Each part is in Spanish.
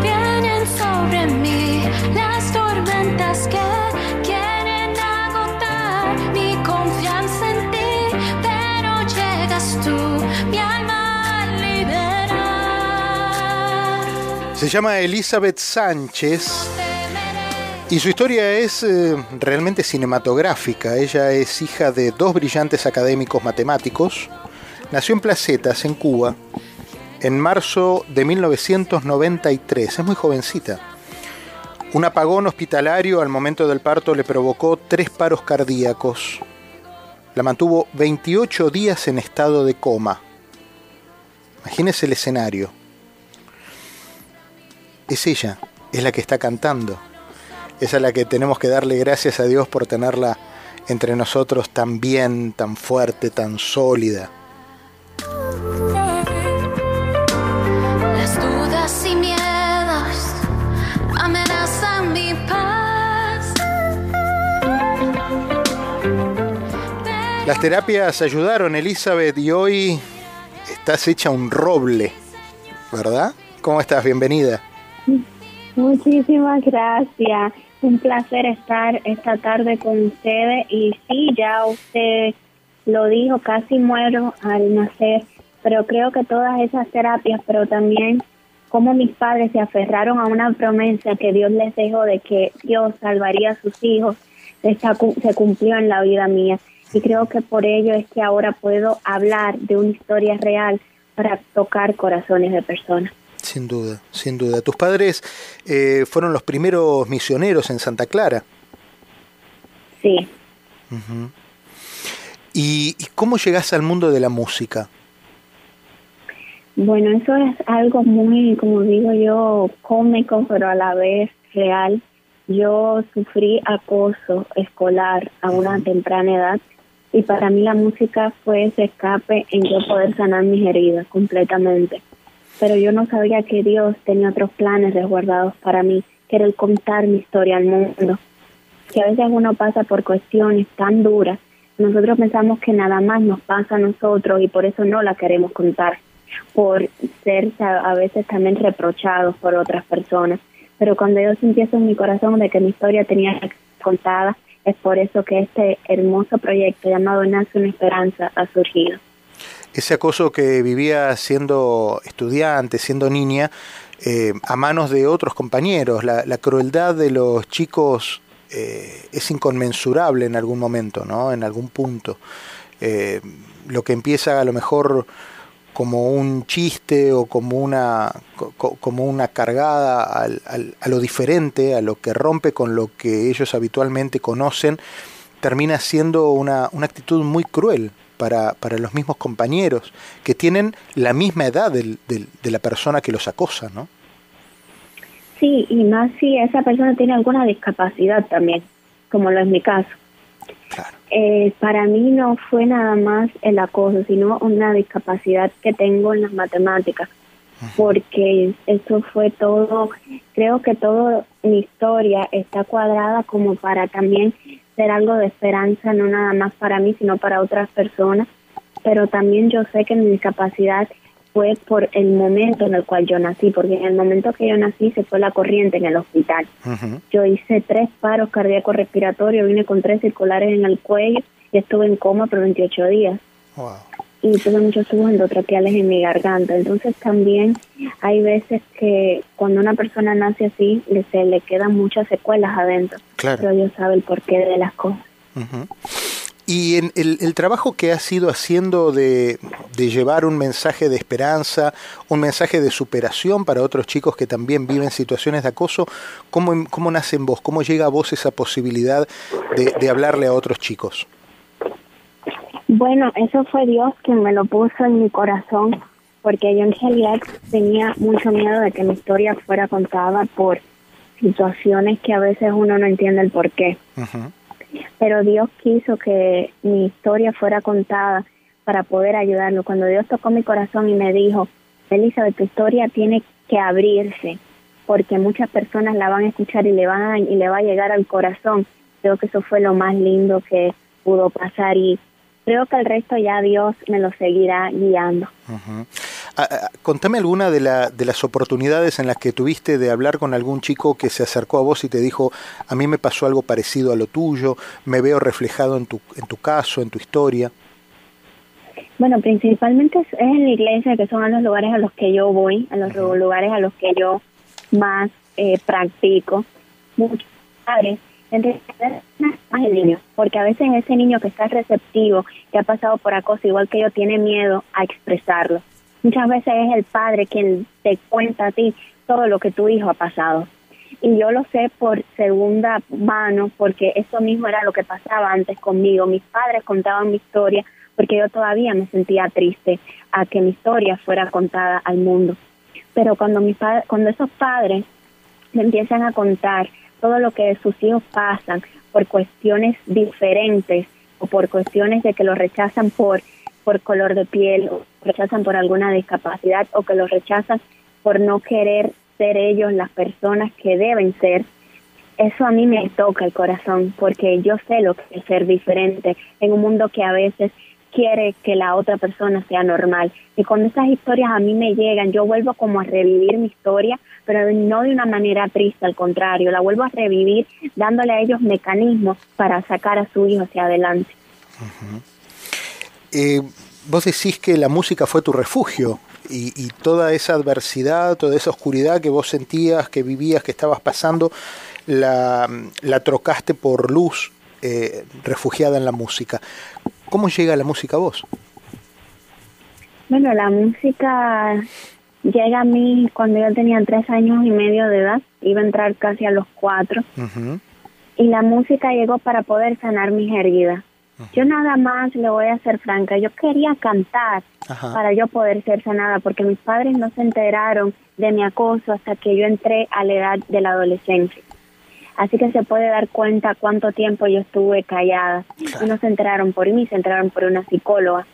Vienen sobre mí las tormentas que quieren agotar mi confianza en ti, pero llegas tú, mi alma. Se llama Elizabeth Sánchez y su historia es eh, realmente cinematográfica. Ella es hija de dos brillantes académicos matemáticos. Nació en Placetas, en Cuba, en marzo de 1993. Es muy jovencita. Un apagón hospitalario al momento del parto le provocó tres paros cardíacos. La mantuvo 28 días en estado de coma. Imagínese el escenario. Es ella, es la que está cantando. Es a la que tenemos que darle gracias a Dios por tenerla entre nosotros tan bien, tan fuerte, tan sólida. Las terapias ayudaron, Elizabeth, y hoy estás hecha un roble, ¿verdad? ¿Cómo estás? Bienvenida. Muchísimas gracias. Un placer estar esta tarde con ustedes. Y sí, ya usted lo dijo, casi muero al nacer, pero creo que todas esas terapias, pero también como mis padres se aferraron a una promesa que Dios les dejó de que Dios salvaría a sus hijos, se cumplió en la vida mía. Y creo que por ello es que ahora puedo hablar de una historia real para tocar corazones de personas. Sin duda, sin duda. Tus padres eh, fueron los primeros misioneros en Santa Clara. Sí. Ujú. ¿Y, y cómo llegaste al mundo de la música? Bueno, eso es algo muy, como digo yo, cómico, pero a la vez real. Yo sufrí acoso escolar a una temprana edad y para mí la música fue ese escape en yo poder sanar mis heridas completamente. Pero yo no sabía que Dios tenía otros planes resguardados para mí, que era contar mi historia al mundo. Que a veces uno pasa por cuestiones tan duras, nosotros pensamos que nada más nos pasa a nosotros y por eso no la queremos contar por ser a a veces también reprochados por otras personas. Pero cuando yo sentí eso en mi corazón de que mi historia tenía que ser contada, es por eso que este hermoso proyecto llamado Nace una Esperanza ha surgido. Ese acoso que vivía siendo estudiante, siendo niña, eh, a manos de otros compañeros. La, la crueldad de los chicos eh, es inconmensurable en algún momento, ¿no? En algún punto. Eh, lo que empieza a lo mejor como un chiste o como una, co- co- como una cargada al- al- a lo diferente, a lo que rompe con lo que ellos habitualmente conocen, termina siendo una, una actitud muy cruel para, para los mismos compañeros que tienen la misma edad del- del- de la persona que los acosa, ¿no? Sí, y más si esa persona tiene alguna discapacidad también, como lo es mi caso. Claro. Eh, para mí no fue nada más el acoso, sino una discapacidad que tengo en las matemáticas, porque eso fue todo, creo que toda mi historia está cuadrada como para también ser algo de esperanza, no nada más para mí, sino para otras personas, pero también yo sé que mi discapacidad fue por el momento en el cual yo nací, porque en el momento que yo nací se fue la corriente en el hospital. Yo hice tres paros cardíacos respiratorios, vine con tres circulares en el cuello y estuve en coma por 28 días. Wow. Y tuve muchos tubos endotraqueales en mi garganta. Entonces también hay veces que cuando una persona nace así, le, se le quedan muchas secuelas adentro. Claro. Pero Dios sabe el porqué de las cosas. Ujú. Y en el, el trabajo que has ido haciendo de, de llevar un mensaje de esperanza, un mensaje de superación para otros chicos que también viven situaciones de acoso, ¿cómo, cómo nace en vos? ¿Cómo llega a vos esa posibilidad de, de hablarle a otros chicos? Bueno, eso fue Dios quien me lo puso en mi corazón, porque yo en realidad tenía mucho miedo de que mi historia fuera contada por situaciones que a veces uno no entiende el por qué. Pero Dios quiso que mi historia fuera contada para poder ayudarlo. Cuando Dios tocó mi corazón y me dijo, Elizabeth, tu historia tiene que abrirse, porque muchas personas la van a escuchar y le van a, y le va a llegar al corazón. Creo que eso fue lo más lindo que pudo pasar y creo que el resto ya Dios me lo seguirá guiando. Ah, ah, contame alguna de, la, de las oportunidades en las que tuviste de hablar con algún chico que se acercó a vos y te dijo, a mí me pasó algo parecido a lo tuyo, me veo reflejado en tu, en tu caso, en tu historia. Bueno, principalmente es en la iglesia, que son los lugares a los que yo voy, a los lugares a los que yo más eh, practico. Muchos padres más el niño, porque a veces ese niño que está receptivo, que ha pasado por acoso igual que yo, tiene miedo a expresarlo. Muchas veces es el padre quien te cuenta a ti todo lo que tu hijo ha pasado. Y yo lo sé por segunda mano, porque eso mismo era lo que pasaba antes conmigo. Mis padres contaban mi historia, porque yo todavía me sentía triste a que mi historia fuera contada al mundo. Pero cuando, mis cuando esos padres me empiezan a contar todo lo que sus hijos pasan por cuestiones diferentes o por cuestiones de que los rechazan por, por color de piel o rechazan por alguna discapacidad o que los rechazan por no querer ser ellos las personas que deben ser, eso a mí me toca el corazón porque yo sé lo que es ser diferente en un mundo que a veces quiere que la otra persona sea normal. Y cuando esas historias a mí me llegan, yo vuelvo como a revivir mi historia, pero no de una manera triste, al contrario, la vuelvo a revivir dándole a ellos mecanismos para sacar a su hijo hacia adelante. Eh, vos decís que la música fue tu refugio y, toda esa adversidad, toda esa oscuridad que vos sentías, que vivías, que estabas pasando, la, trocaste por luz eh, refugiada en la música. ¿Cómo llega la música a vos? Bueno, la música llega a mí cuando yo tenía tres años y medio de edad, iba a entrar casi a los cuatro, y la música llegó para poder sanar mis heridas. Yo nada más le voy a ser franca, yo quería cantar para yo poder ser sanada, porque mis padres no se enteraron de mi acoso hasta que yo entré a la edad de la adolescencia. Así que se puede dar cuenta cuánto tiempo yo estuve callada. Y no se enteraron por mí, se enteraron por una psicóloga.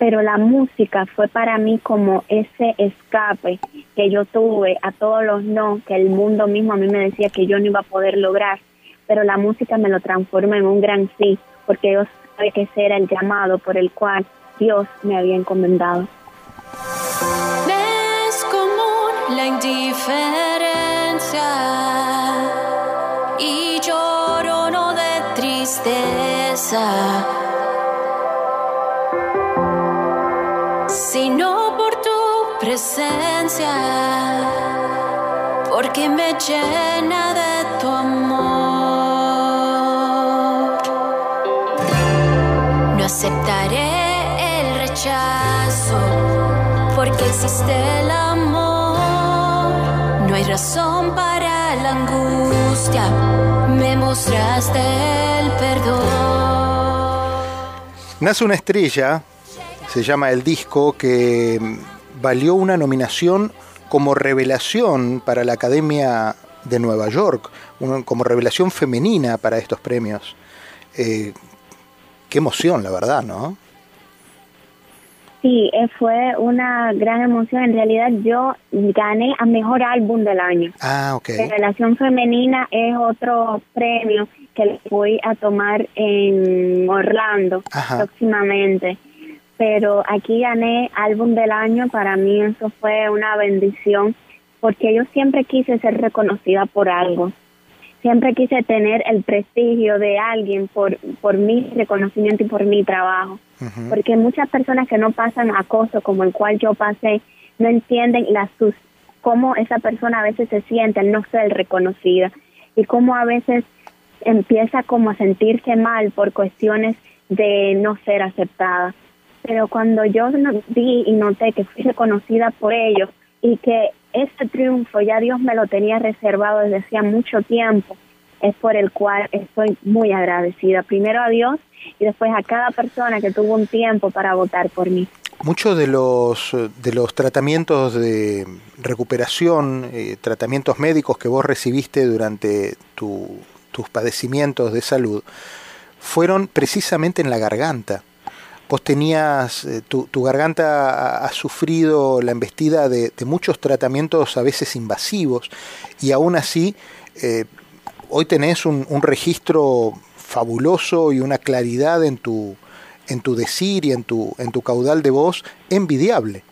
Pero la música fue para mí como ese escape que yo tuve a todos los no, que el mundo mismo a mí me decía que yo no iba a poder lograr. Pero la música me lo transforma en un gran sí, porque yo sabía que ese era el llamado por el cual Dios me había encomendado. Es común la indiferencia sino porque me llena de tu amor. No aceptaré el rechazo, porque existe el amor. No hay razón para la angustia, me mostraste el perdón. Nace una estrella, se llama el disco, que valió una nominación como revelación para la Academia de Nueva York, como revelación femenina para estos premios. Eh, qué emoción, la verdad, ¿no? Sí, eh, fue una gran emoción. En realidad yo gané a Mejor Álbum del Año. Ah, ok. Revelación Femenina es otro premio que voy a tomar en Orlando próximamente. Pero aquí gané Álbum del Año. Para mí eso fue una bendición porque yo siempre quise ser reconocida por algo siempre quise tener el prestigio de alguien por, por mi reconocimiento y por mi trabajo. Porque muchas personas que no pasan acoso como el cual yo pasé, no entienden las sus, cómo esa persona a veces se siente al no ser reconocida y cómo a veces empieza como a sentirse mal por cuestiones de no ser aceptada. Pero cuando yo vi y noté que fui reconocida por ellos y que este triunfo ya Dios me lo tenía reservado desde hacía mucho tiempo, es por el cual estoy muy agradecida. Primero a Dios y después a cada persona que tuvo un tiempo para votar por mí. Muchos de los, de los tratamientos de recuperación, eh, tratamientos médicos que vos recibiste durante tus padecimientos de salud, fueron precisamente en la garganta vos tenías, eh, tu, garganta ha, sufrido la embestida de, muchos tratamientos a veces invasivos y aún así eh, hoy tenés un, registro fabuloso y una claridad en tu, en tu decir y en tu, en tu caudal de voz envidiable.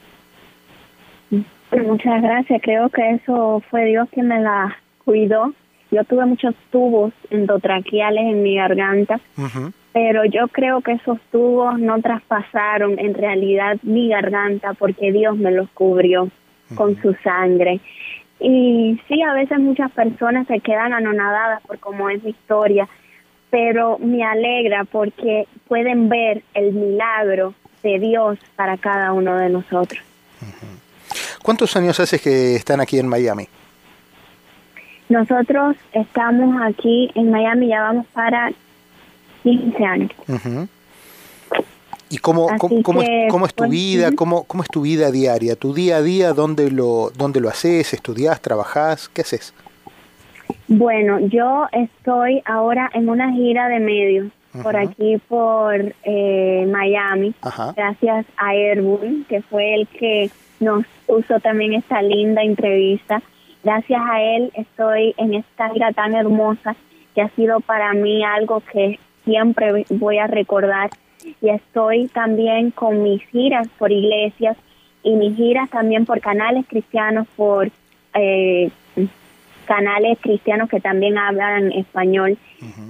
Muchas gracias. Creo que eso fue Dios quien me la cuidó. Yo tuve muchos tubos endotraqueales en mi garganta, pero yo creo que esos tubos no traspasaron en realidad mi garganta porque Dios me los cubrió con su sangre. Y sí, a veces muchas personas se quedan anonadadas por cómo es mi historia, pero me alegra porque pueden ver el milagro de Dios para cada uno de nosotros. ¿Cuántos años hace que están aquí en Miami? Nosotros estamos aquí en Miami, ya vamos para 15 años. ¿Y cómo, cómo, es, tu pues, vida? ¿Cómo, ¿Cómo es tu vida diaria? ¿Tu día a día? ¿Dónde lo, dónde lo haces? ¿Estudias? ¿Trabajás? ¿Qué haces? Bueno, yo estoy ahora en una gira de medios por aquí, por eh, Miami, gracias a Erwin, que fue el que nos puso también esta linda entrevista. Gracias a él estoy en esta gira tan hermosa que ha sido para mí algo que siempre voy a recordar y estoy también con mis giras por iglesias y mis giras también por canales cristianos, por eh, canales cristianos que también hablan español.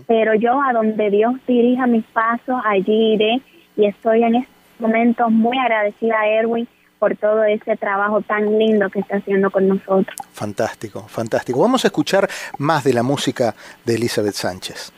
Pero yo a donde Dios dirija mis pasos, allí iré y estoy en estos momentos muy agradecida a Erwin por todo ese trabajo tan lindo que está haciendo con nosotros. Fantástico, fantástico. Vamos a escuchar más de la música de Elizabeth Sánchez.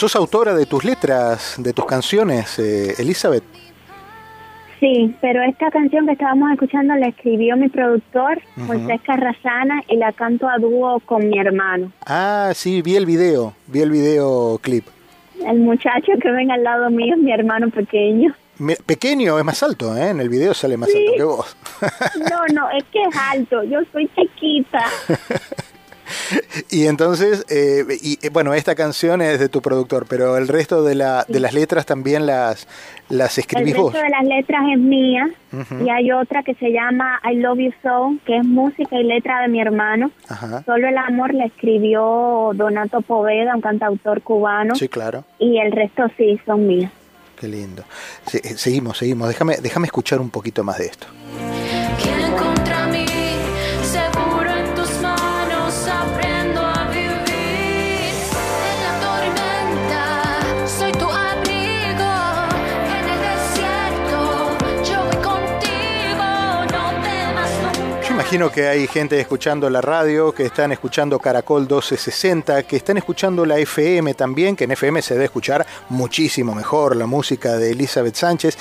¿Sos autora de tus letras, de tus canciones, eh, Elizabeth? Sí, pero esta canción que estábamos escuchando la escribió mi productor, José Carrazana, y la canto a dúo con mi hermano. Ah, sí, vi el video, vi el video clip. El muchacho que ven al lado mío es mi hermano pequeño. pequeño es más alto, ¿eh? En el video sale más alto que vos. no, no, es que es alto, yo soy chiquita. y entonces, eh, y eh, bueno, esta canción es de tu productor, pero el resto de, la, de las letras también las, las escribís vos. El resto de las letras es mía y hay otra que se llama I Love You So, que es música y letra de mi hermano. Solo el amor la escribió Donato Poveda, un cantautor cubano. Sí, claro. Y el resto sí son mías. Qué lindo. Eh, seguimos, seguimos. Déjame, déjame escuchar un poquito más de esto. Imagino que hay gente escuchando la radio, que están escuchando Caracol 1260, que están escuchando la FM también, que en FM se debe escuchar muchísimo mejor la música de Elizabeth Sánchez,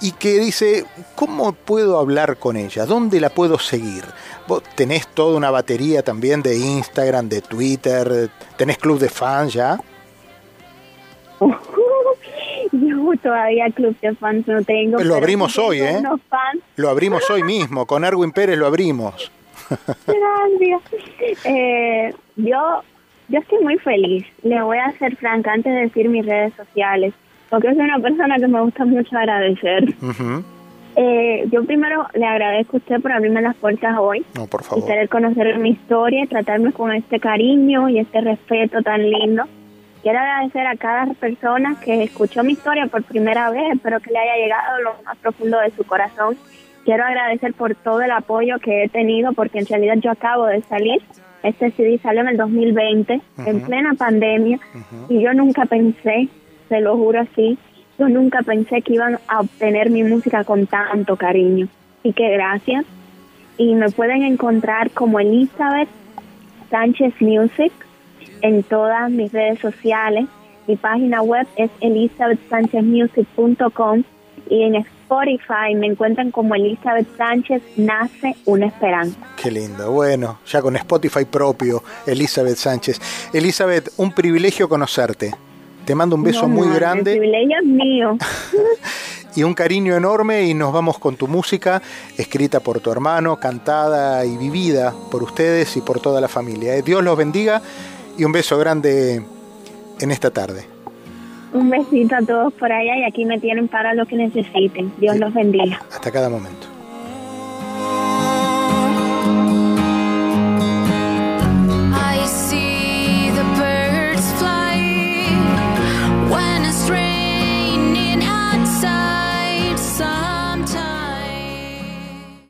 y que dice, ¿cómo puedo hablar con ella? ¿Dónde la puedo seguir? Vos tenés toda una batería también de Instagram, de Twitter, tenés club de fans ya. Todavía club de fans no tengo. Lo abrimos hoy, ¿eh? Lo abrimos hoy mismo, con Erwin Pérez lo abrimos. Gracias. Eh, yo, yo estoy muy feliz. Le voy a ser franca antes de decir mis redes sociales, porque soy una persona que me gusta mucho agradecer. eh, yo primero le agradezco a usted por abrirme las puertas hoy. No, por favor. Y querer conocer mi historia, tratarme con este cariño y este respeto tan lindo. Quiero agradecer a cada persona que escuchó mi historia por primera vez, espero que le haya llegado lo más profundo de su corazón. Quiero agradecer por todo el apoyo que he tenido, porque en realidad yo acabo de salir. Este CD salió en el 2020, en plena pandemia, y yo nunca pensé, se lo juro así, yo nunca pensé que iban a obtener mi música con tanto cariño. Y que gracias. Y me pueden encontrar como Elizabeth Sánchez Music en todas mis redes sociales. Mi página web es elizabethsanchezmusic.com y en Spotify me encuentran como Elizabeth Sánchez Nace una Esperanza. Qué lindo. Bueno, ya con Spotify propio, Elizabeth Sánchez. Elizabeth, un privilegio conocerte. Te mando un beso muy grande. El privilegio es mío. y un cariño enorme y nos vamos con tu música, escrita por tu hermano, cantada y vivida por ustedes y por toda la familia. Eh, Dios los bendiga y un beso grande en esta tarde. Un besito a todos por allá y aquí me tienen para lo que necesiten. Dios los bendiga. Hasta cada momento.